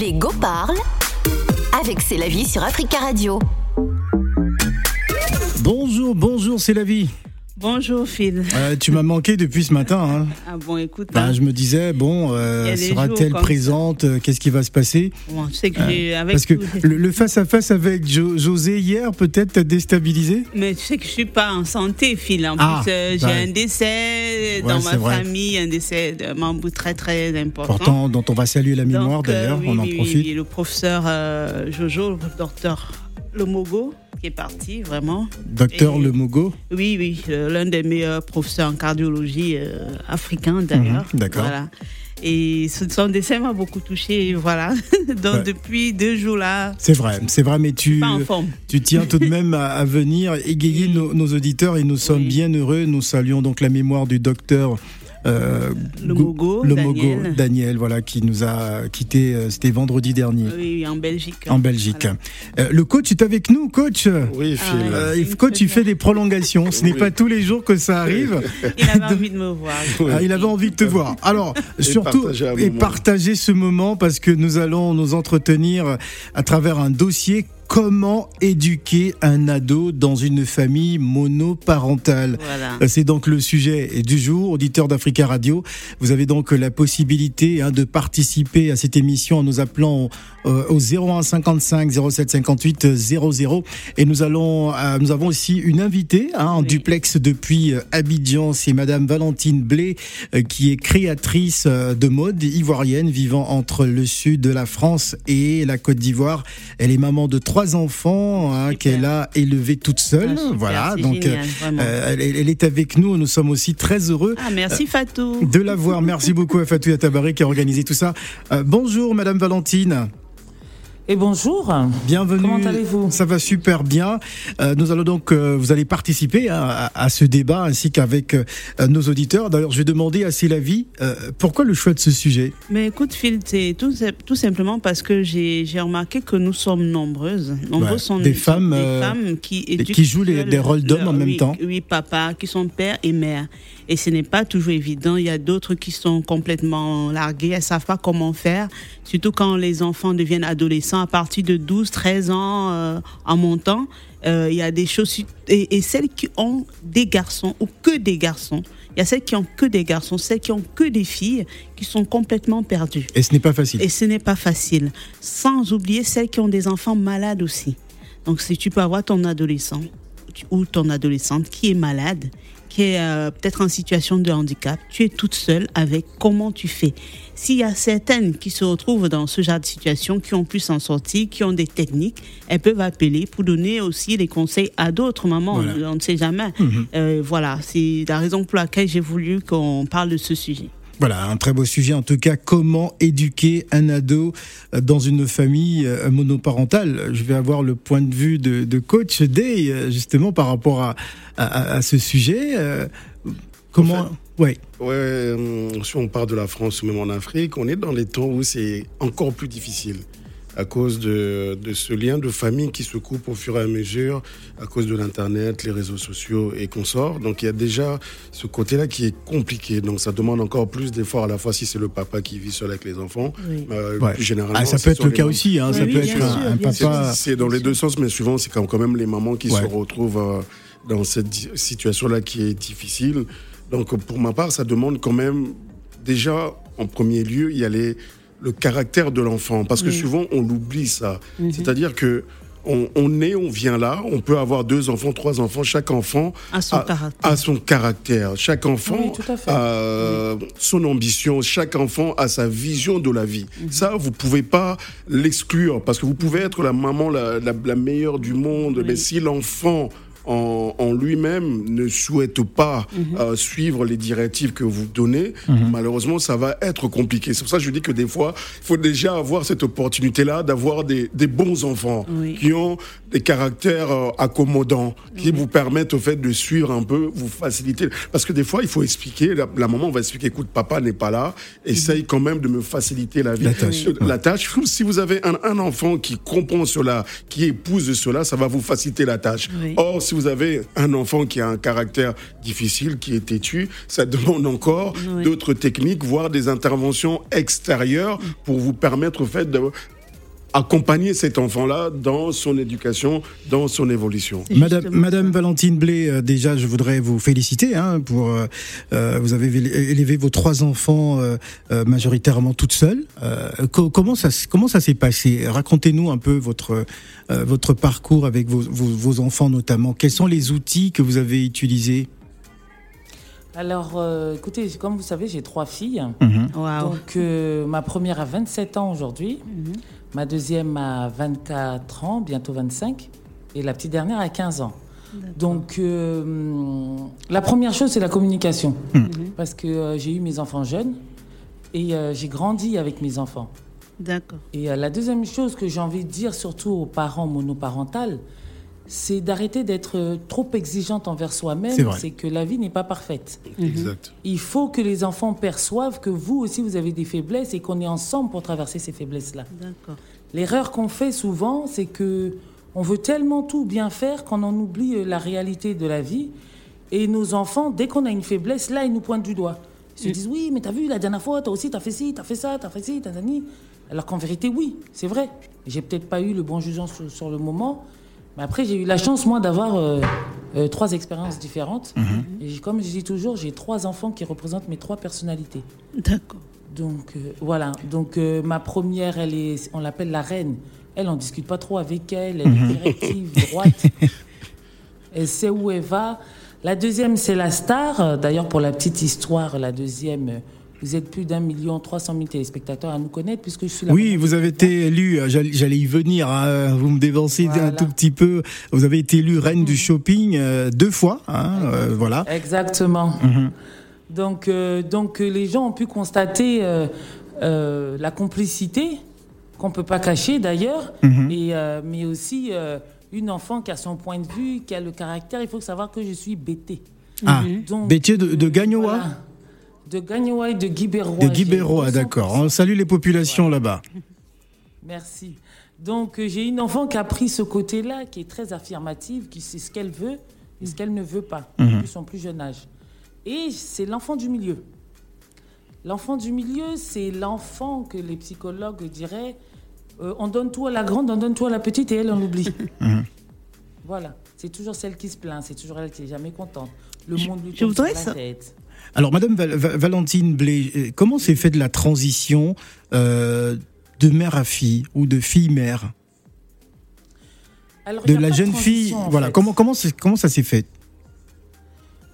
Les Go avec C'est la vie sur Africa Radio. Bonjour, bonjour, c'est la vie. Bonjour Phil. Euh, tu m'as manqué depuis ce matin. Hein. Ah bon, écoute. Bah, hein. je me disais, bon, euh, sera-t-elle présente euh, Qu'est-ce qui va se passer? Bon, tu sais que avec Parce que tout- le face-à-face avec Jo- José hier, peut-être, t'a déstabilisé? Mais tu sais que je suis pas en santé, Phil. En Ah, plus, j'ai bah. un décès dans ma vrai. famille, un décès de membre très très important. Pourtant, dont on va saluer la mémoire d'ailleurs, oui, on en oui, profite. oui, le professeur Jojo, le docteur Lomogo, qui est parti vraiment. Docteur Lemogo, Oui, oui, euh, l'un des meilleurs professeurs en cardiologie euh, d'ailleurs. Mhm, d'accord. Voilà. Et son décès m'a beaucoup touché, voilà. Donc Ouais. depuis deux jours là, c'est vrai, c'est vrai, mais tu, tiens tout de même à, à venir égayer nos, nos auditeurs et nous sommes Oui. bien heureux. Nous saluons donc la mémoire du docteur Le Mogo, Le Mogo, Daniel. Daniel, voilà, qui nous a quitté, euh, c'était vendredi dernier. Oui, oui, en Belgique. En Belgique. Voilà. Euh, le coach est avec nous, coach. Oui, Phil. Ah ouais. Euh, coach, il fait des prolongations. Ce n'est Oui. pas tous les jours que ça arrive. Il avait envie de me voir. Ah, il avait envie de te voir. Alors, surtout, partager et moment. partager ce moment parce que nous allons nous entretenir à travers un dossier. Comment éduquer un ado dans une famille monoparentale Voilà. Euh, C'est donc le sujet du jour, auditeur d'Africa Radio. Vous avez donc la possibilité hein, de participer à cette émission en nous appelant au 01 55 07 58 00. Et nous allons, euh, nous avons aussi une invitée hein, en Oui. duplex depuis euh, Abidjan. C'est Madame Valentine Blé, euh, qui est créatrice euh, de mode ivoirienne, vivant entre le sud de la France et la Côte d'Ivoire. Elle est maman de trois enfants hein, qu'elle a élevés toute seule. Ah, voilà, donc. génial, euh, elle, elle est avec nous, nous sommes aussi très heureux Ah, merci Fatou. de la voir. Merci beaucoup à Fatou Yatabaré qui a organisé tout ça. Euh, bonjour Madame Valentine, Et bonjour. bienvenue. Comment allez-vous? Ça va super bien. Euh, nous allons donc, euh, vous allez participer hein, à, à ce débat ainsi qu'avec euh, nos auditeurs. D'ailleurs, je vais demander à Célavie, pourquoi le choix de ce sujet? Mais écoute, Phil, c'est tout, tout simplement parce que j'ai remarqué que nous sommes nombreuses. Nombreuses Ouais, sont des femmes, des euh, femmes qui éduquent qui jouent les- des rôles d'hommes en même oui, temps. Oui, papa, qui sont père et mère. Et ce n'est pas toujours évident. Il y a d'autres qui sont complètement larguées. Elles savent pas comment faire. Surtout quand les enfants deviennent adolescents à partir de 12, 13 ans euh, en montant. Euh, il y a des choses. Et, et celles qui ont des garçons ou que des garçons. Il y a celles qui ont que des garçons, celles qui ont que des filles qui sont complètement perdues. Et ce n'est pas facile. Et ce n'est pas facile. Sans oublier celles qui ont des enfants malades aussi. Donc, si tu peux avoir ton adolescent ou ton adolescente qui est malade, qui est euh, peut-être en situation de handicap, tu es toute seule avec comment tu fais? S'il y a certaines qui se retrouvent dans ce genre de situation, qui ont pu s'en sortir, qui ont des techniques, elles peuvent appeler pour donner aussi des conseils à d'autres mamans. Voilà. On ne sait jamais. Mhm. Euh, voilà, c'est la raison pour laquelle j'ai voulu qu'on parle de ce sujet. Voilà, un très beau sujet en tout cas. Comment éduquer un ado euh, dans une famille euh, monoparentale? Je vais avoir le point de vue de, de coach Day euh, justement par rapport à, à- à ce sujet. Comment En Ouais. Ouais, si on part de la France ou même en Afrique, on est dans les temps où c'est encore plus difficile à cause de, de ce lien de famille qui se coupe au fur et à mesure, à cause de l'Internet, les réseaux sociaux et consorts. Donc il y a déjà ce côté-là qui est compliqué. Donc ça demande encore plus d'efforts à la fois si c'est le papa qui vit seul avec les enfants. Oui. euh, Ouais. plus généralement. Ah, ça peut être le cas aussi. Hein, Oui, ça oui, peut être un, sûr, papa. C'est dans les deux sens, mais souvent, c'est quand même les mamans qui Ouais. se retrouvent euh, dans cette situation-là qui est difficile. Donc, pour ma part, ça demande quand même, déjà, en premier lieu, il y a les- le caractère de l'enfant. Parce que Oui. souvent, on l'oublie, ça. Mhm. C'est-à-dire que on, on est, on vient là, on peut avoir deux enfants, trois enfants, chaque enfant À son a, caractère. a son caractère. Chaque enfant Oui, a son ambition. Chaque enfant a sa vision de la vie. Mhm. Ça, vous pouvez pas l'exclure parce que vous pouvez être la maman la, la- la meilleure du monde, Oui. mais si l'enfant en, en lui-même ne souhaite pas Mhm. euh, suivre les directives que vous donnez, Mhm. malheureusement, ça va être compliqué. C'est pour ça que je dis que des fois, il faut déjà avoir cette opportunité-là d'avoir des, des bons enfants Oui. qui ont des caractères euh, accommodants, qui vous permettent au fait de suivre un peu, vous faciliter. Parce que des fois, il faut expliquer, la, la maman va expliquer, écoute, papa n'est pas là, essaye quand même de me faciliter la vie. La tâche. Euh, La tâche, si vous avez un, un enfant qui comprend cela, qui épouse cela, ça va vous faciliter la tâche. Oui. Or, si si vous avez un enfant qui a un caractère difficile, qui est têtu, ça demande encore Oui. d'autres techniques, voire des interventions extérieures pour vous permettre au fait de accompagner cet enfant-là dans son éducation, dans son évolution. Madame. Valentine Blé, euh, déjà, je voudrais vous féliciter hein, pour euh, euh, vous avez éle- élevé vos trois enfants euh, euh, majoritairement toute seule. Euh, co- comment ça comment ça s'est passé? Racontez-nous un peu votre euh, votre parcours avec vos, vos, vos enfants notamment. Quels sont les outils que vous avez utilisés? Alors, euh, écoutez, comme vous savez, j'ai trois filles. Waouh. Donc, euh, ma première a 27 ans aujourd'hui. Ma deuxième a 24 ans, bientôt 25. Et la petite dernière a 15 ans. Donc, euh, la première chose, c'est la communication. Parce que euh, j'ai eu mes enfants jeunes et euh, j'ai grandi avec mes enfants. D'accord. Et euh, la deuxième chose que j'ai envie de dire, surtout aux parents monoparentales, c'est d'arrêter d'être euh, trop exigeante envers C'est soi-même. vrai. C'est que la vie n'est pas parfaite. Exact. Il faut que les enfants perçoivent que vous aussi, vous avez des faiblesses et qu'on est ensemble pour traverser ces faiblesses-là. D'accord. L'erreur qu'on fait souvent, c'est que on veut tellement tout bien faire qu'on en oublie euh, la réalité de la vie. Et nos enfants, dès qu'on a une faiblesse, là, ils nous pointent du doigt. Ils se disent, oui, mais t'as vu, la dernière fois, toi aussi, t'as fait ci, t'as fait ça, t'as fait ci, t'as ni. Alors qu'en vérité, oui, c'est vrai. J'ai peut-être pas eu le bon jugement sur, sur le moment. Mais après, j'ai eu la chance, moi, d'avoir euh, euh, trois expériences différentes. Et j'ai- comme je dis toujours, j'ai trois enfants qui représentent mes trois personnalités. D'accord. Donc euh, voilà. Donc euh, ma première, elle est, on l'appelle la reine. Elle, on discute pas trop avec elle. Elle est directive, droite. Elle sait où elle va. La deuxième, c'est la star. D'ailleurs, pour la petite histoire, la deuxième, euh, vous êtes plus d'un million trois cent mille téléspectateurs à nous connaître puisque je suis la Oui, vous avez été élu. euh, J'allais y venir. hein, vous me dévancez un Voilà. tout petit peu. Vous avez été élu reine du shopping euh, deux fois. Hein, euh, voilà. Exactement. Donc, euh, donc euh, les gens ont pu constater euh, euh, la complicité qu'on peut pas cacher d'ailleurs, et, euh, mais aussi euh, une enfant qui a son point de vue, qui a le caractère. Il faut savoir que je suis bêtée. Ah, Donc, de, de euh, Gagnoa voilà. De Gagnoa et de Guibérois. De Guibérois, 200%. d'accord. On salue les populations là-bas. Merci. Donc, euh, j'ai une enfant qui a pris ce côté-là, qui est très affirmative, qui sait ce qu'elle veut et ce qu'elle ne veut pas, depuis son plus jeune âge. Et c'est l'enfant du milieu. L'enfant du milieu, c'est l'enfant que les psychologues diraient euh, on donne tout à la grande, on donne tout à la petite et elle, on l'oublie. Voilà. C'est toujours celle qui se plaint, c'est toujours elle qui est jamais contente. Le Je- monde lui je voudrais tête. Alors, Madame Val- Va- Valentine Blé, euh, comment s'est fait de la transition euh, de mère à fille ou de fille-mère De la jeune fille, voilà. fait. Comment comment comment ça s'est fait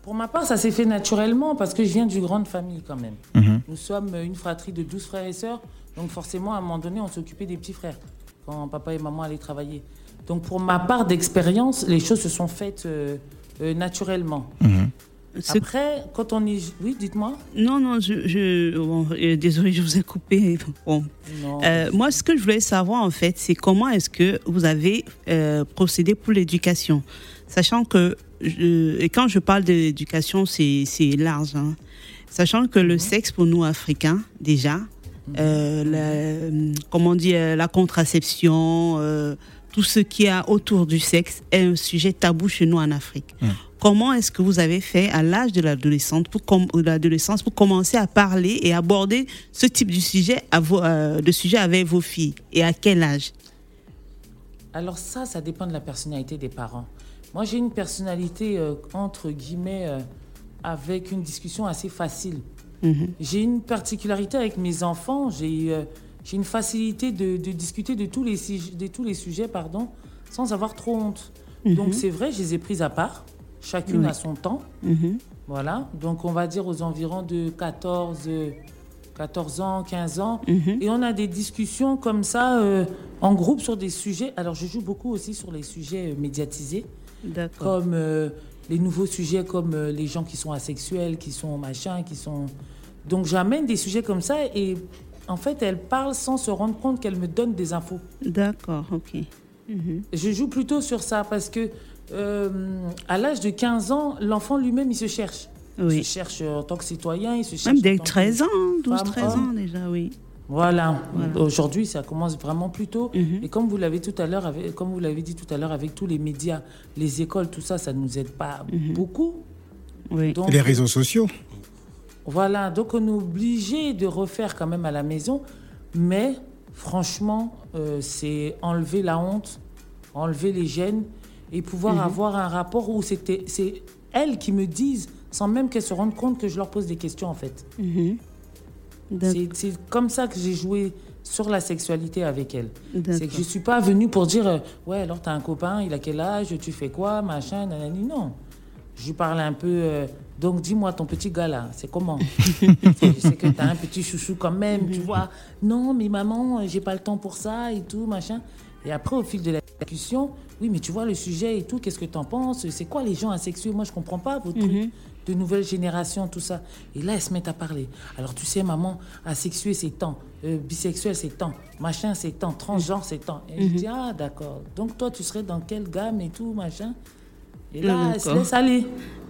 Pour ma part, ça s'est fait naturellement parce que je viens d'une grande famille quand même. Mhm. Nous sommes une fratrie de 12 frères et sœurs, donc forcément, à un moment donné, on s'occupait des petits frères quand papa et maman allaient travailler. Donc pour ma part d'expérience, les choses se sont faites euh, euh, naturellement. Ce- Après, quand on est... Oui, dites-moi. Non, non, je, je bon, euh, désolé, je vous ai coupé. Bon. Non. Euh, moi, ce que je voulais savoir, en fait, c'est comment est-ce que vous avez euh, procédé pour l'éducation? Sachant que, je- et quand je parle de l'éducation, c'est c'est large. hein. Sachant que le sexe, pour nous, Africains, déjà, euh, la, comment dire, euh, la contraception, tout ce qui a autour du sexe est un sujet tabou chez nous en Afrique. Comment est-ce que vous avez fait à l'âge de l'adolescente pour com- l'adolescence pour commencer à parler et aborder ce type de sujet, à vos, euh, de sujet avec vos filles? Et à quel âge? Alors ça, ça dépend de la personnalité des parents. Moi, j'ai une personnalité, euh, entre guillemets, euh, avec une discussion assez facile. J'ai une particularité avec mes enfants, j'ai euh, j'ai une facilité de, de discuter de tous les, sujets- de tous les sujets pardon, sans avoir trop honte. Donc c'est vrai, je les ai prises à part, chacune à son temps. Voilà, donc on va dire aux environs de 14, euh, 14 ans, 15 ans. Et on a des discussions comme ça euh, en groupe sur des sujets. Alors je joue beaucoup aussi sur les sujets euh, médiatisés, comme euh, les nouveaux sujets comme euh, les gens qui sont asexuels, qui sont machin, qui sont... Donc j'amène des sujets comme ça et en fait elle parle sans se rendre compte qu'elle me donne des infos. D'accord, ok. Je joue plutôt sur ça parce que euh, à l'âge de 15 ans, l'enfant lui-même il se cherche. Il se cherche en tant que citoyen, il se cherche Même dès tant que 13 ans, 12, femme, 13 ans déjà, oui. Voilà. Aujourd'hui, ça commence vraiment plus tôt. Mhm. Et comme vous l'avez tout à l'heure, avec- comme vous l'avez dit tout à l'heure, avec tous les médias, les écoles, tout ça, ça ne nous aide pas Mhm. beaucoup. Oui. Donc, Les réseaux sociaux. Voilà, donc on est obligé de refaire quand même à la maison, mais franchement, euh, c'est enlever la honte, enlever les gènes et pouvoir Mhm. avoir un rapport où c'était, c'est elles qui me disent, sans même qu'elles se rendent compte que je leur pose des questions en fait. Mhm. C'est, comme ça que j'ai joué sur la sexualité avec elles. C'est que je suis pas venue pour dire, euh, ouais alors t'as un copain, il a quel âge, tu fais quoi, machin, nanani, non. Je lui parle un peu, euh, donc dis-moi ton petit gars là, c'est comment? Je sais que t'as un petit chouchou quand même, tu vois. Non, mais maman, j'ai pas le temps pour ça et tout, machin. Et après, au fil de la discussion, oui, mais tu vois le sujet et tout, qu'est-ce que t'en penses? C'est quoi les gens asexués? Moi, je comprends pas vos trucs de nouvelle génération, tout ça. Et là, elles se mettent à parler. Alors, tu sais, maman, asexué, c'est tant. Euh, bisexuel, c'est tant. Machin, c'est tant. Transgenre, c'est tant. Et je dis, ah, d'accord. Donc, toi, tu serais dans quelle gamme et tout, machin? Et là, Ah, elles se laissent aller.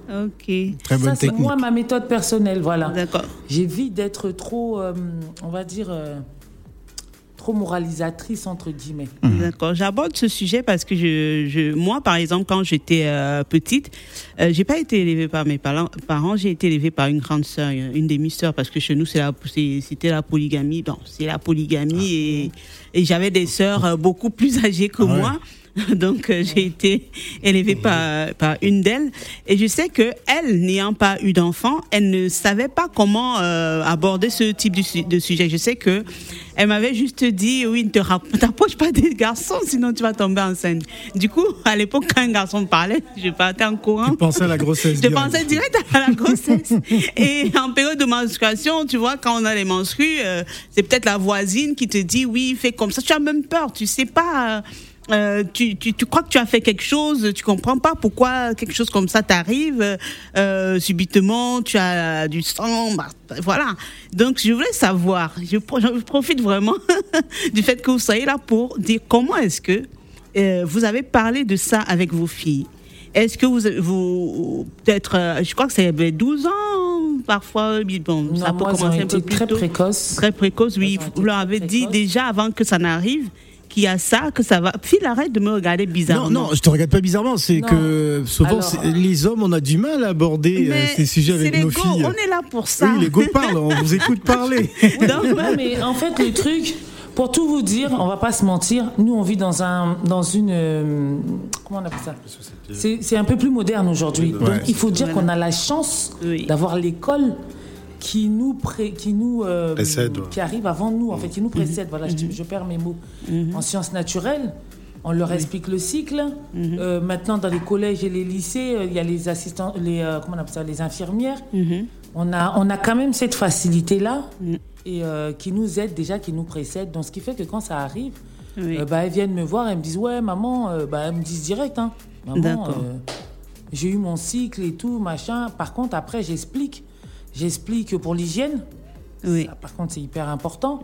Ok. Très bonne ça, c'est technique. moi, ma méthode personnelle, voilà. D'accord. J'évite d'être trop, euh, on va dire, euh, trop moralisatrice, entre guillemets. D'accord. J'aborde ce sujet parce que je, je, moi, par exemple, quand j'étais euh, petite, euh, j'ai pas été élevée par mes parents. j'ai été élevée par une grande sœur, une demi-sœur, parce que chez nous, la, c'était la polygamie. Bon, c'est la polygamie et, et j'avais des sœurs euh, beaucoup plus âgées que Ah ouais. Donc euh, j'ai été élevée par, par une d'elles et je sais que elle n'ayant pas eu d'enfant, elle ne savait pas comment euh, aborder ce type de, su- de sujet. Je sais que elle m'avait juste dit oui, ne t'approche pas des garçons sinon tu vas tomber enceinte. Du coup, à l'époque quand un garçon me parlait, je partais en courant. Tu pensais à la grossesse. Je pensais direct à la grossesse. Et en période de menstruation, tu vois, quand on a les menstrues, euh, c'est peut-être la voisine qui te dit oui, fais comme ça. Tu as même peur, tu sais pas. Euh, tu, tu, tu crois que tu as fait quelque chose, tu comprends pas pourquoi quelque chose comme ça t'arrive. euh, subitement, tu as du sang, bah, voilà. Donc, je voulais savoir, je, pro- je profite vraiment du fait que vous soyez là pour dire comment est-ce que euh, vous avez parlé de ça avec vos filles. Est-ce que vous, vous peut-être, je crois que c'est 12 ans parfois, mais bon, Non, ça peut moi, commencer un peu plus très tôt. Très précoce, oui. Elles ont été Vous leur très avez dit déjà avant que ça n'arrive qu'il y a ça, que ça va. Phil, arrête de me regarder bizarrement. Non, non, je te regarde pas bizarrement. C'est Non. que souvent, Alors, les hommes, on a du mal à aborder euh, ces sujets avec c'est nos l'ego, filles. On est là pour ça. Oui, les go parlent, on vous écoute parler. Donc, Ouais, mais en fait, le truc, pour tout vous dire, on va pas se mentir, nous, on vit dans, un, dans une. euh, comment on appelle ça? C'est un peu plus moderne aujourd'hui. Donc, il faut dire qu'on a la chance Oui. d'avoir l'école qui nous, pré- qui nous euh, Précède, ouais. qui arrive avant nous, en fait, qui nous précède. Voilà, je, Mhm. je perds mes mots. En sciences naturelles, on leur explique le cycle. Mhm. Euh, maintenant, dans les collèges et les lycées, euh, il y a les assistants, les euh, comment on appelle ça, les infirmières. Mhm. On a, on a quand même cette facilité-là et euh, qui nous aide déjà, qui nous précède. Donc, ce qui fait que quand ça arrive, Oui. euh, bah, elles viennent me voir, elles me disent Ouais, maman, euh, bah, elles me disent direct, hein, maman, j'ai eu mon cycle et tout, machin. Par contre, après, j'explique. J'explique pour l'hygiène. Oui. Ça, par contre, c'est hyper important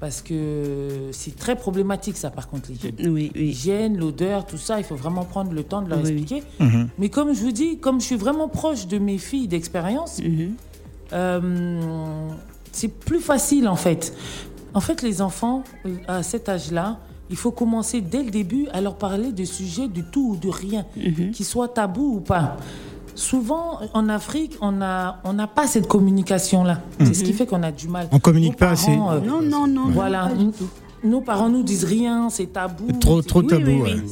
parce que c'est très problématique, ça, par contre, l'hygiène. Oui, oui. L'hygiène, l'odeur, tout ça, il faut vraiment prendre le temps de leur Oui, oui. expliquer. Mais comme je vous dis, comme je suis vraiment proche de mes filles d'expérience, Mhm. euh, c'est plus facile en fait. En fait, les enfants, euh, à cet âge-là, il faut commencer dès le début à leur parler de sujets du tout ou de rien, Mhm. qu'ils soient tabous ou pas. Souvent, en Afrique, on n'a on n'a pas cette communication-là. C'est ce qui fait qu'on a du mal. Mhm. On communique Nos pas assez. parents, euh, Non, non, non. voilà. non. Nos parents nous disent rien, c'est tabou. Trop, trop tabou. oui.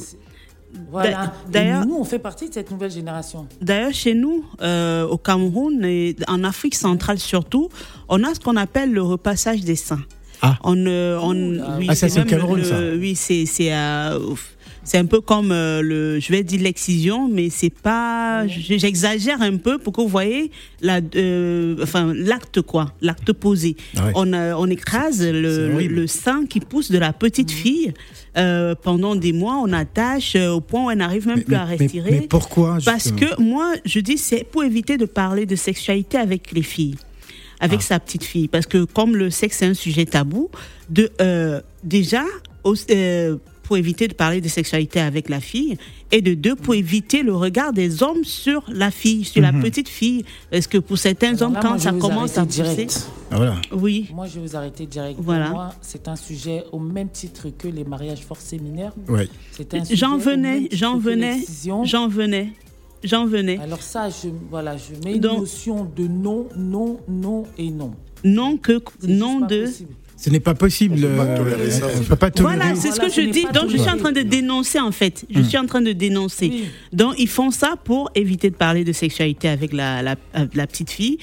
Voilà. D'ailleurs- nous, on fait partie de cette nouvelle génération. D'ailleurs, chez nous, euh, au Cameroun et en Afrique centrale surtout, on a ce qu'on appelle le repassage des seins. Ah. On, euh, on, Ah, oui, Ah, ça, c'est au Cameroun, le- ça. Oui, c'est c'est euh, c'est un peu comme euh, le, je vais dire l'excision, mais c'est pas, je- j'exagère un peu pour que vous voyez la, euh, enfin l'acte quoi, l'acte posé. Ah. On euh, on écrase le, le sein qui pousse de la petite fille euh, pendant des mois. On attache euh, au point où elle n'arrive même Mais, plus à respirer. mais pourquoi Parce que moi, je dis, c'est pour éviter de parler de sexualité avec les filles, avec Ah. sa petite fille. Parce que comme le sexe est un sujet tabou, de, euh, déjà, euh, pour éviter de parler de sexualité avec la fille, et de deux, pour éviter le regard des hommes sur la fille, sur la petite fille. Parce que pour certains Alors hommes, là, quand moi, je ça vais vous commence à arrêter pousser. direct. Ah, voilà. Oui. Moi, je vais vous arrêter direct. Voilà. Pour moi, c'est un sujet au même titre que les mariages forcés mineurs. Ouais. C'est un sujet J'en venais, j'en venais, j'en venais, j'en venais. Alors ça, je, voilà, je mets Donc- une notion de non, non, non et non. Non que, non de. possible. Ce n'est pas possible. On peut pas euh, tolérer ça. on peut pas tolérer. Voilà, c'est ce que je dis. Donc, je suis en train de dénoncer, en fait. Je suis en train de dénoncer. Oui. Donc, ils font ça pour éviter de parler de sexualité avec la, la, la petite fille,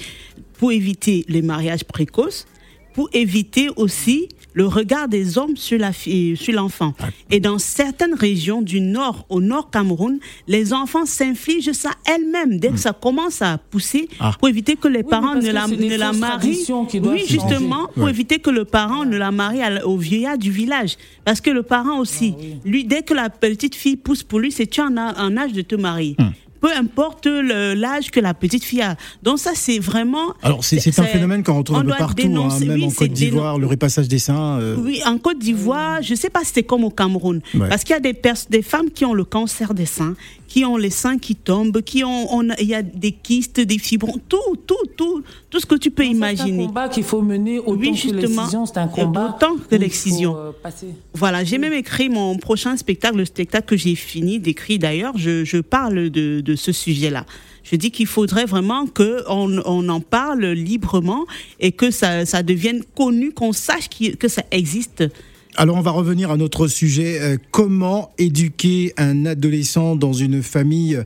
pour éviter les mariages précoces, pour éviter aussi le regard des hommes sur la fille, sur l'enfant. Et dans certaines régions du nord, au nord Cameroun, les enfants s'infligent ça elles-mêmes dès que ça commence à pousser, Ah. pour éviter que les parents ne la, ne la marient. Oui, changer. justement, pour Ouais. éviter que le parent ne la marie au vieillard du village. Parce que le parent aussi, Ah oui. lui, dès que la petite fille pousse pour lui, c'est tu en as un âge de te marier. Hmm. Peu importe l'âge que la petite fille a. Donc ça, c'est vraiment... Alors, c'est c'est un phénomène qu'on retrouve on un peu doit partout, hein, même Oui, en c'est Côte d'Ivoire, le repassage des seins. euh, oui, en Côte d'Ivoire, je sais pas si c'était comme au Cameroun. Ouais. Parce qu'il y a des femmes qui ont le cancer des seins, qui ont les seins qui tombent, qui ont, il y a des kystes, des fibromes, tout, tout, tout, tout ce que tu peux C'est un imaginer. combat qu'il faut mener autant Oui, que justement. l'excision, c'est un combat. autant que l'excision. euh. Voilà, j'ai même écrit mon prochain spectacle, le spectacle que j'ai fini d'écrire d'ailleurs, je, je parle de, de ce sujet-là. Je dis qu'il faudrait vraiment qu'on on en parle librement et que ça, ça devienne connu, qu'on sache que ça existe. Alors on va revenir à notre sujet. euh, comment éduquer un adolescent dans une famille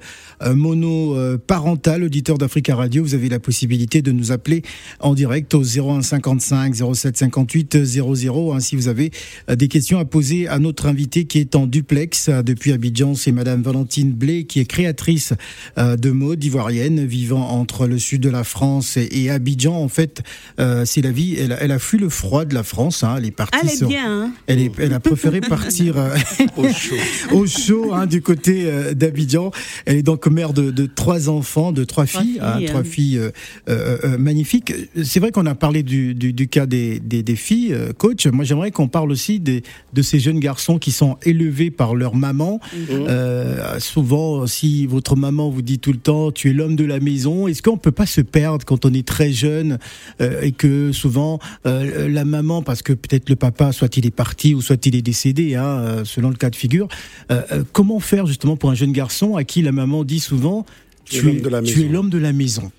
euh, monoparentale? Auditeur d'Africa Radio, vous avez la possibilité de nous appeler en direct au 01 55 07 58 00. hein, si vous avez euh, des questions à poser à notre invité qui est en duplex depuis Abidjan, c'est Madame Valentine Blé qui est créatrice de mode ivoirienne vivant entre le sud de la France et, Abidjan. En fait, c'est la vie. Elle, a- elle a fui le froid de la France. hein, elle est partie. Elle est bien, hein elle, est- elle a préféré partir euh, Au chaud. au chaud hein, du côté euh, d'Abidjan. Elle est donc mère de, de trois enfants, de trois Trois filles, hein, filles, trois filles euh, euh, magnifiques. C'est vrai qu'on a parlé du, du, du cas des, des, des filles, euh, coach. Moi, j'aimerais qu'on parle aussi des, de ces jeunes garçons qui sont élevés par leur maman. Euh, souvent, si votre maman vous dit tout le temps, tu es l'homme de la maison, est-ce qu'on peut pas se perdre quand on est très jeune euh, et que souvent euh, la maman, parce que peut-être le papa, soit il est parti ou soit il est décédé, hein, euh, selon le cas de figure, euh, euh, comment faire justement pour un jeune garçon à qui la maman dit souvent, Tu es tu, l'homme es, de la maison. es l'homme de la maison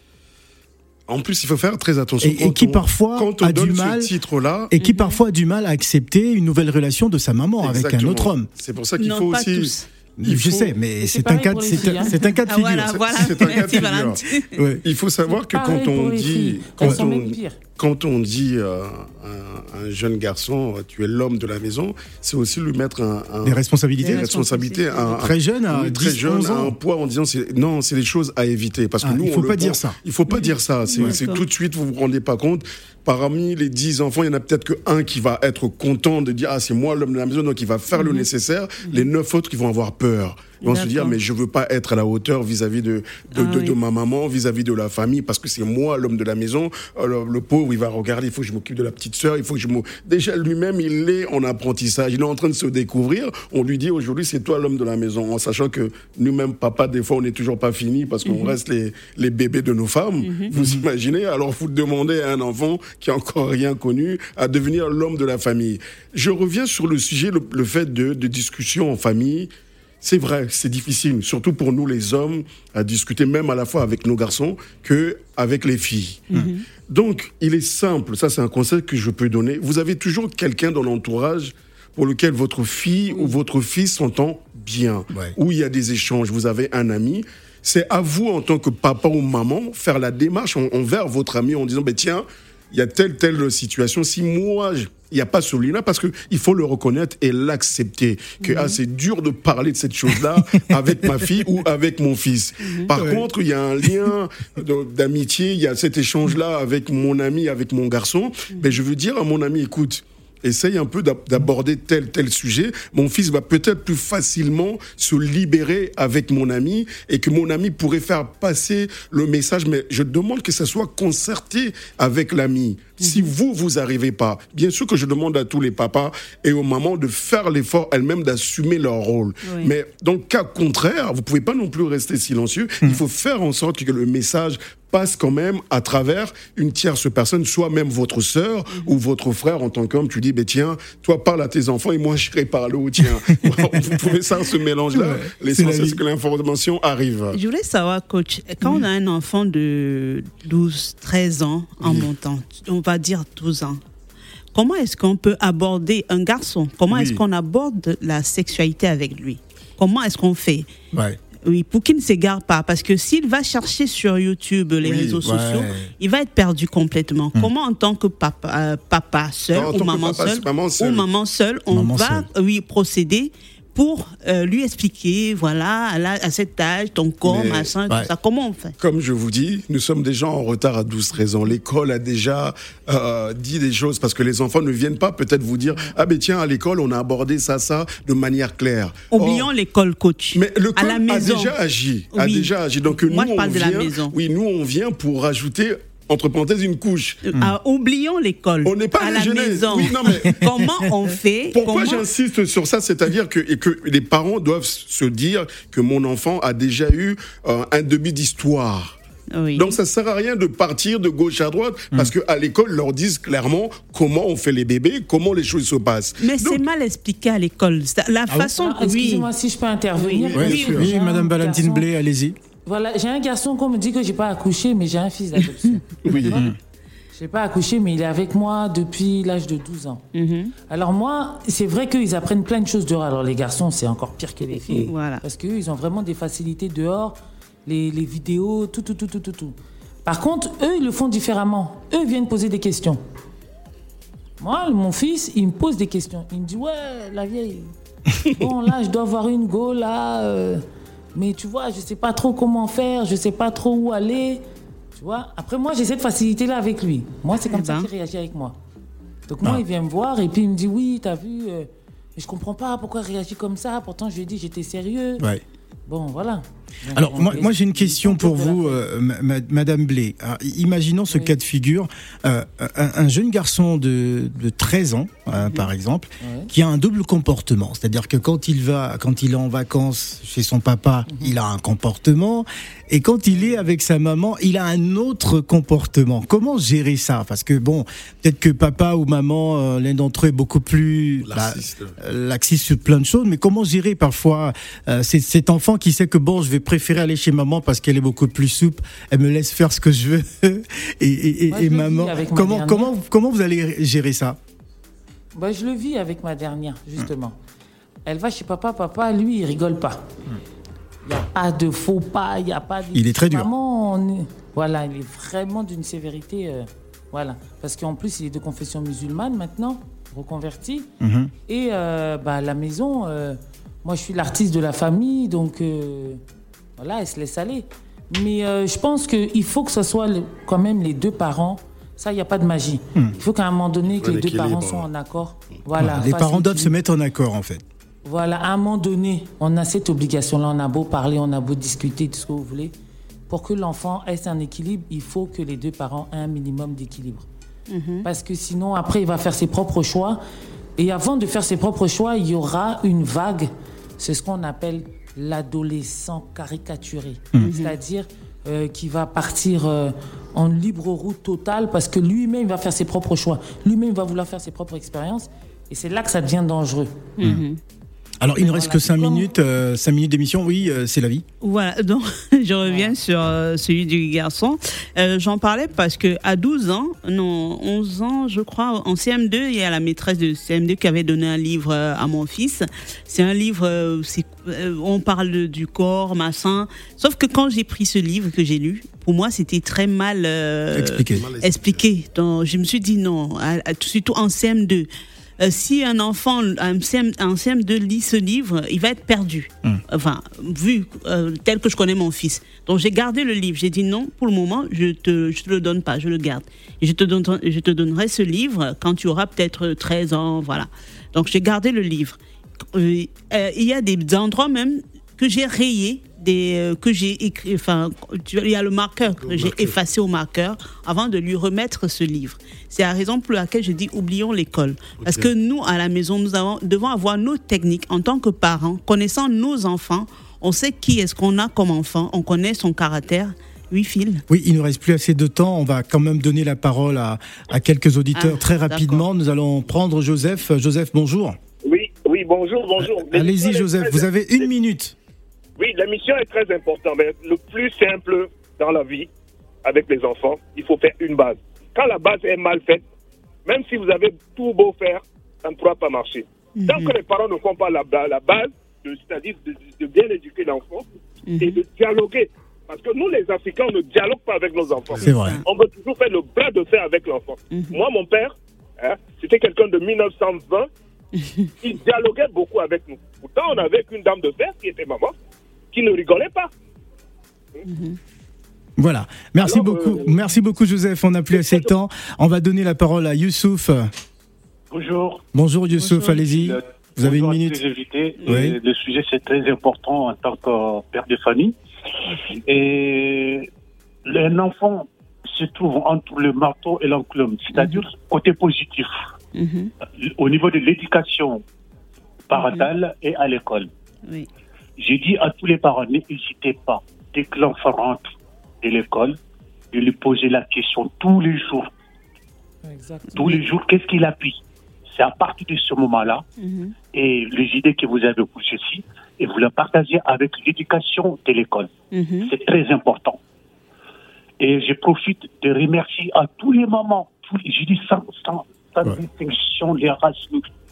En plus, il faut faire très attention. Et- et qui on- parfois quand on a du mal- titre-là, et qui parfois a du mal à accepter une nouvelle relation de sa maman avec un autre homme. C'est pour ça qu'il faut pas aussi. tous. Il Je faut- sais, mais c'est un cas, c'est un, hein. un cas de Ah, figure. voilà, C'est- voilà. c'est un cas de figure. Ouais. Il faut savoir que quand on dit, quand sont on, quand on dit euh, un, un jeune garçon, euh, tu es l'homme de la maison, c'est aussi lui mettre un, un- Des responsabilités des responsabilités, un, un- Très jeune, oui, très 10, jeune, 11 ans. un poids en disant non, c'est des choses à éviter parce que Ah, nous il on faut le pas prend- dire ça. Il faut pas dire ça. C'est tout de suite vous vous rendez pas compte. Parmi les 10 enfants, il y en a peut-être que un qui va être content de dire ah c'est moi l'homme de la maison donc il va faire le nécessaire. Les neuf autres qui vont avoir peur. Ils vont se dire mais je veux pas être à la hauteur vis-à-vis de de, Ah de- oui. de ma maman, vis-à-vis de la famille parce que c'est moi l'homme de la maison. Alors le pauvre il va regarder il faut que je m'occupe de la petite sœur, il faut que je m'o- déjà lui-même il est en apprentissage, il est en train de se découvrir. On lui dit aujourd'hui c'est toi l'homme de la maison en sachant que nous-mêmes papa des fois on n'est toujours pas fini parce qu'on reste les les bébés de nos femmes. Vous imaginez? Alors vous demandez à un enfant qui a encore rien connu à devenir l'homme de la famille. Je reviens sur le sujet le, le fait de, de discussion en famille. C'est vrai, c'est difficile, surtout pour nous les hommes, à discuter même à la fois avec nos garçons que avec les filles. Donc, il est simple, ça c'est un conseil que je peux donner. Vous avez toujours quelqu'un dans l'entourage pour lequel votre fille ou votre fils s'entend bien, Ouais. où il y a des échanges, vous avez un ami. C'est à vous, en tant que papa ou maman, faire la démarche en- envers votre ami en disant, ben tiens, il y a telle, telle situation. Si moi, je- il n'y a pas celui-là, parce qu'il faut le reconnaître et l'accepter. Que ah, c'est dur de parler de cette chose-là avec ma fille ou avec mon fils. Par Ouais. contre, il y a un lien d'amitié, il y a cet échange-là avec mon ami, avec mon garçon. Ben, je veux dire à mon ami, écoute, essaye un peu d'ab- d'aborder tel tel sujet. Mon fils va peut-être plus facilement se libérer avec mon ami et que mon ami pourrait faire passer le message. Mais je demande que ça soit concerté avec l'ami. Si vous, vous n'arrivez pas, bien sûr que je demande à tous les papas et aux mamans de faire l'effort elles-mêmes d'assumer leur rôle. Mais dans le cas contraire, vous pouvez pas non plus rester silencieux. Il faut faire en sorte que le message passe quand même à travers une tierce personne, soit même votre sœur ou votre frère en tant qu'homme. Tu dis, ben tiens, toi parle à tes enfants et moi j'irai parler au tien. vous pouvez ça, ce mélange-là. L'essentiel, c'est que l'information arrive. Je voulais savoir, coach, quand on a un enfant de 12, 13 ans en montant, on va dire 12 ans, comment est-ce qu'on peut aborder un garçon? Comment est-ce qu'on aborde la sexualité avec lui? Comment est-ce qu'on fait? Oui, pour qu'il ne s'égare pas. Parce que s'il va chercher sur YouTube les réseaux sociaux, il va être perdu complètement. Hmm. Comment, en tant que papa, euh, papa seul, ou maman, seule, ou maman seule, on va oui, procéder pour euh, lui expliquer, voilà, à, cet âge, ton corps, machin, tout ça. Comment on fait? Comme je vous dis, nous sommes déjà en retard à 12-13 ans. L'école a déjà euh, dit des choses parce que les enfants ne viennent pas peut-être vous dire Ah, ben tiens, à l'école, on a abordé ça, ça de manière claire. Oublions l'école, coach. Mais le à la maison. a déjà agi. A déjà agi. Donc, Moi, nous, je parle on de vient, la maison. Oui, nous, on vient pour rajouter entre parenthèses, une couche. Ah, oublions l'école. On n'est pas à la maison. comment on fait Pourquoi j'insiste sur ça? C'est-à-dire que, que les parents doivent se dire que mon enfant a déjà eu euh, un demi d'histoire. Donc ça sert à rien de partir de gauche à droite mm. parce que à l'école leur disent clairement comment on fait les bébés, comment les choses se passent. Mais c'est mal expliqué à l'école. La ah façon. Ah, excusez-moi si je peux intervenir. Oui, oui, Madame Valentine Blé, allez-y. Voilà, j'ai un garçon qu'on me dit que j'ai pas accouché, mais j'ai un fils d'adoption. oui. Je n'ai pas accouché, mais il est avec moi depuis l'âge de 12 ans. Mhm. Alors moi, c'est vrai qu'ils apprennent plein de choses dehors. Alors les garçons, c'est encore pire que les filles. Voilà. Parce qu'eux, ils ont vraiment des facilités dehors, les, les, vidéos, tout, tout, tout, tout, tout, tout. Par contre, eux, ils le font différemment. Eux viennent poser des questions. Moi, mon fils, il me pose des questions. Il me dit, ouais, la vieille, bon, là, je dois avoir une go, là... Euh, mais tu vois, je sais pas trop comment faire, je sais pas trop où aller. Tu vois Après, moi, j'ai cette facilité-là avec lui. Moi, c'est comme eh ça ben. qu'il réagit avec moi. Donc, moi, ah. il vient me voir et puis il me dit Oui, t'as vu, euh, je comprends pas pourquoi il réagit comme ça. Pourtant, je lui ai dit J'étais sérieux. Ouais. Bon, voilà. Alors, moi, moi j'ai une question pour vous, euh, Madame Blé. imaginons ce cas de figure. Euh, un, jeune garçon de, de 13 ans, hein, par exemple, qui a un double comportement. C'est-à-dire que quand il va, quand il est en vacances chez son papa, mhm. il a un comportement. Et quand il est avec sa maman, il a un autre comportement. Comment gérer ça? Parce que bon, peut-être que papa ou maman, euh, l'un d'entre eux est beaucoup plus bah, laxiste. sur plein de choses. Mais comment gérer parfois cet enfant qui sait que bon, je vais préférer aller chez maman parce qu'elle est beaucoup plus souple. Elle me laisse faire ce que je veux. et, maman, comment, comment, comment vous allez gérer ça? Bah, Je le vis avec ma dernière, justement. Elle va chez papa, papa, lui, il rigole pas. Il n'y a pas de faux pas, il n'y a pas de... Il est très dur. Voilà, il est vraiment d'une sévérité. Euh, voilà. Parce qu'en plus, il est de confession musulmane maintenant, reconverti. Mhm. Et euh, bah, la maison, euh, moi, je suis l'artiste de la famille, donc voilà, elle se laisse aller. Mais euh, je pense qu'il faut que ce soit quand même les deux parents. Ça, il n'y a pas de magie. Hmm. Il faut qu'à un moment donné, que les deux parents soient en accord. Voilà. les parents doivent se mettre en accord, en fait. Voilà, à un moment donné, on a cette obligation-là. On a beau parler, on a beau discuter, tout ce que vous voulez. Pour que l'enfant ait un équilibre, il faut que les deux parents aient un minimum d'équilibre. Mhm. Parce que sinon, après, il va faire ses propres choix. Et avant de faire ses propres choix, il y aura une vague. C'est ce qu'on appelle l'adolescent caricaturé, mhm. c'est-à-dire euh, qui va partir euh, en libre route totale parce que lui-même va faire ses propres choix, lui-même va vouloir faire ses propres expériences, et c'est là que ça devient dangereux. Mhm. Alors, il ne reste que 5 minutes, euh, minutes d'émission. Oui, euh, c'est la vie. Voilà, donc je reviens sur euh, celui du garçon. J'en parlais parce que à 12 ans, non, 11 ans, je crois, en CM2, il y a la maîtresse de CM2 qui avait donné un livre à mon fils. C'est un livre, on parle du corps, machin. Sauf que quand j'ai pris ce livre que j'ai lu, pour moi, c'était très mal expliqué. expliqué. Donc, je me suis dit non, surtout en CM2. Euh, si un enfant, un CM, un CM2 lit ce livre, il va être perdu. Hmm. Enfin, vu euh, tel que je connais mon fils. Donc j'ai gardé le livre. J'ai dit non, pour le moment, je te, je te le donne pas, je le garde. Et je te, donnerai, je te donnerai ce livre quand tu auras peut-être 13 ans, voilà. Donc j'ai gardé le livre. Euh, il y a des endroits même que j'ai rayé, des, euh, que j'ai écrit, enfin, il y a le marqueur que j'ai effacé au marqueur avant de lui remettre ce livre. C'est la raison pour laquelle je dis oublions l'école. Parce que nous, à la maison, nous avons, devons avoir nos techniques en tant que parents, connaissant nos enfants. On sait qui est-ce qu'on a comme enfant, on connaît son caractère. Oui, Phil? Oui, il ne reste plus assez de temps. On va quand même donner la parole à, à quelques auditeurs Ah, très rapidement. Nous allons prendre Joseph. Joseph, bonjour. Oui, oui, bonjour, bonjour. Allez-y, Joseph. Vous avez une minute. Oui, la mission est très importante. Mais le plus simple dans la vie, avec les enfants, il faut faire une base. Quand la base est mal faite, même si vous avez tout beau faire, ça ne pourra pas marcher. Tant que les parents ne font pas la, base, de- c'est-à-dire de, de bien éduquer l'enfant et de dialoguer. Parce que nous, les Africains, on ne dialogue pas avec nos enfants. C'est vrai. On veut toujours faire le bras de fer avec l'enfant. Moi, mon père, hein, c'était quelqu'un de 1920. il dialoguait beaucoup avec nous. Pourtant, on avait qu'une dame de fer qui était maman, qui ne rigolait pas. Voilà. Merci Alors, beaucoup. euh, Merci beaucoup, Joseph. On n'a plus assez de temps. On va donner la parole à Youssouf. Bonjour. Bonjour, Youssouf. Allez-y. Vous avez une minute. Oui. Et Le sujet, c'est très important en tant que père de famille. Et un enfant se trouve entre le marteau et l'enclume, c'est-à-dire côté positif, Mhm. au niveau de l'éducation parentale et à l'école. Oui. J'ai dit à tous les parents, n'hésitez pas, dès que l'enfant rentre de l'école, de lui poser la question tous les jours. Exactement. Tous les jours, qu'est-ce qu'il appuie? C'est à partir de ce moment-là, Mhm. et les idées que vous avez pour ceci, et vous les partagez avec l'éducation de l'école. Mhm. C'est très important. Et je profite de remercier à tous les mamans, tous les, je dis sans, sans, sans Ouais. distinction, les races,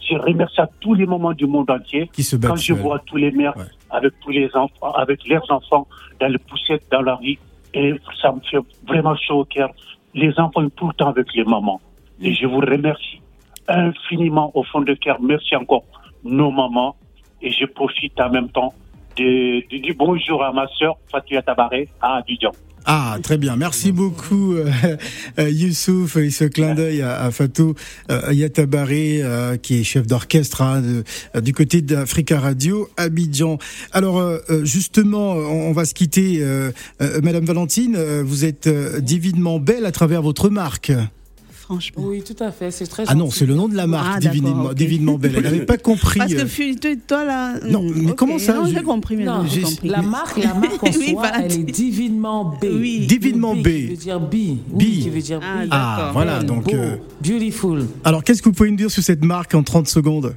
je remercie à tous les mamans du monde entier. Qui se battent Quand je vois tous les mères Ouais. avec tous les enfants, avec leurs enfants dans les poussettes, dans la rue, et ça me fait vraiment chaud au cœur. Les enfants sont tout le temps avec les mamans. Et je vous remercie infiniment au fond de cœur. Merci encore, nos mamans. Et je profite en même temps dire bonjour à ma sœur Fatia Tabaré à Abidjan. Ah, très bien. Merci beaucoup, euh, euh, Youssouf, et ce clin d'œil à, à Fatou euh, Yatabaré, euh, qui est chef d'orchestre hein, euh, du côté d'Africa Radio, Abidjan. Alors, justement, on, on va se quitter. Madame Valentine, vous êtes divinement belle à travers votre marque. Franchement. Oui, tout à fait. C'est très Ah non, c'est le nom de la marque, Ah, divinement, ok. divinement belle. Elle n'avait pas compris. Parce que euh, toi, toi, là. Non, mais ok. comment ça, Non, je- j'ai compris maintenant. Non, j'ai- compris. La marque, la marque en Oui, soi, elle est divinement B. Oui. Divinement Le B. Qui veut dire B. Oui, B. qui veut dire Ah, B. Ah, D'accord. voilà. Belle, Donc, beau, euh, beautiful. alors, qu'est-ce que vous pouvez nous dire sur cette marque en 30 secondes?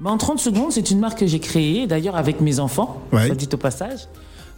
Mais en 30 secondes, c'est une marque que j'ai créée, d'ailleurs avec mes enfants, Ouais. soit dit au passage.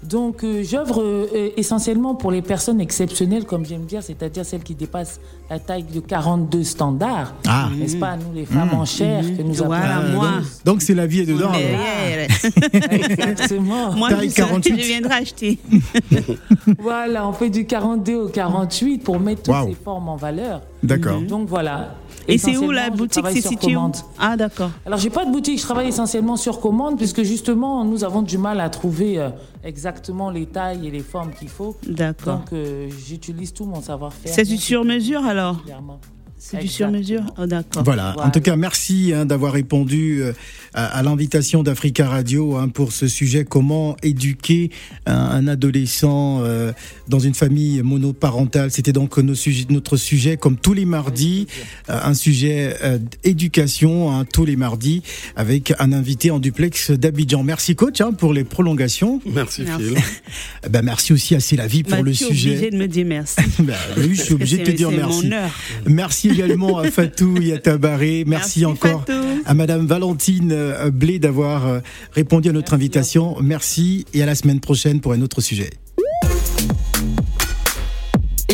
Donc, euh, j'œuvre euh, essentiellement pour les personnes exceptionnelles, comme j'aime dire, c'est-à-dire celles qui dépassent la taille de 42 standards. Ah. N'est-ce pas, nous, les femmes en chair, que nous Voilà, appelons. moi. Donc, c'est la vie est dedans. Exactement. Moi, Taille je, sais, 48. je viendrai acheter. Voilà, on fait du 42 au 48 pour mettre toutes ces formes en valeur. D'accord. Donc voilà. Et c'est où la boutique C'est sur situé où commande. Ah, d'accord. Alors, j'ai pas de boutique, je travaille essentiellement sur commande, puisque justement, nous avons du mal à trouver euh, exactement les tailles et les formes qu'il faut. D'accord. Donc, euh, j'utilise tout mon savoir-faire. C'est du sur-mesure alors Clairement. C'est du sur-mesure Oh, d'accord. Voilà. En tout cas, merci hein, d'avoir répondu euh, à, à l'invitation d'Africa Radio hein, pour ce sujet comment éduquer un, un adolescent euh, dans une famille monoparentale? C'était donc nos sujets- notre sujet, comme tous les mardis, euh, un sujet euh, d'éducation hein, tous les mardis avec un invité en duplex d'Abidjan. Merci coach hein, pour les prolongations. Merci, Merci. Phil. Eh Ben merci aussi à C'est la vie pour Bah, le tu es obligé sujet. de me dire merci. Ben, oui, je suis obligé de te dire c'est merci. mon heure. Merci également à Fatou Yatabaré. Merci, Merci, encore Fatou. à Madame Valentine euh, Blé d'avoir euh, répondu à notre Merci à invitation. Merci et à la semaine prochaine pour un autre sujet.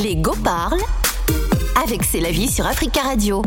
Les Go parlent avec C'est la vie sur Africa Radio.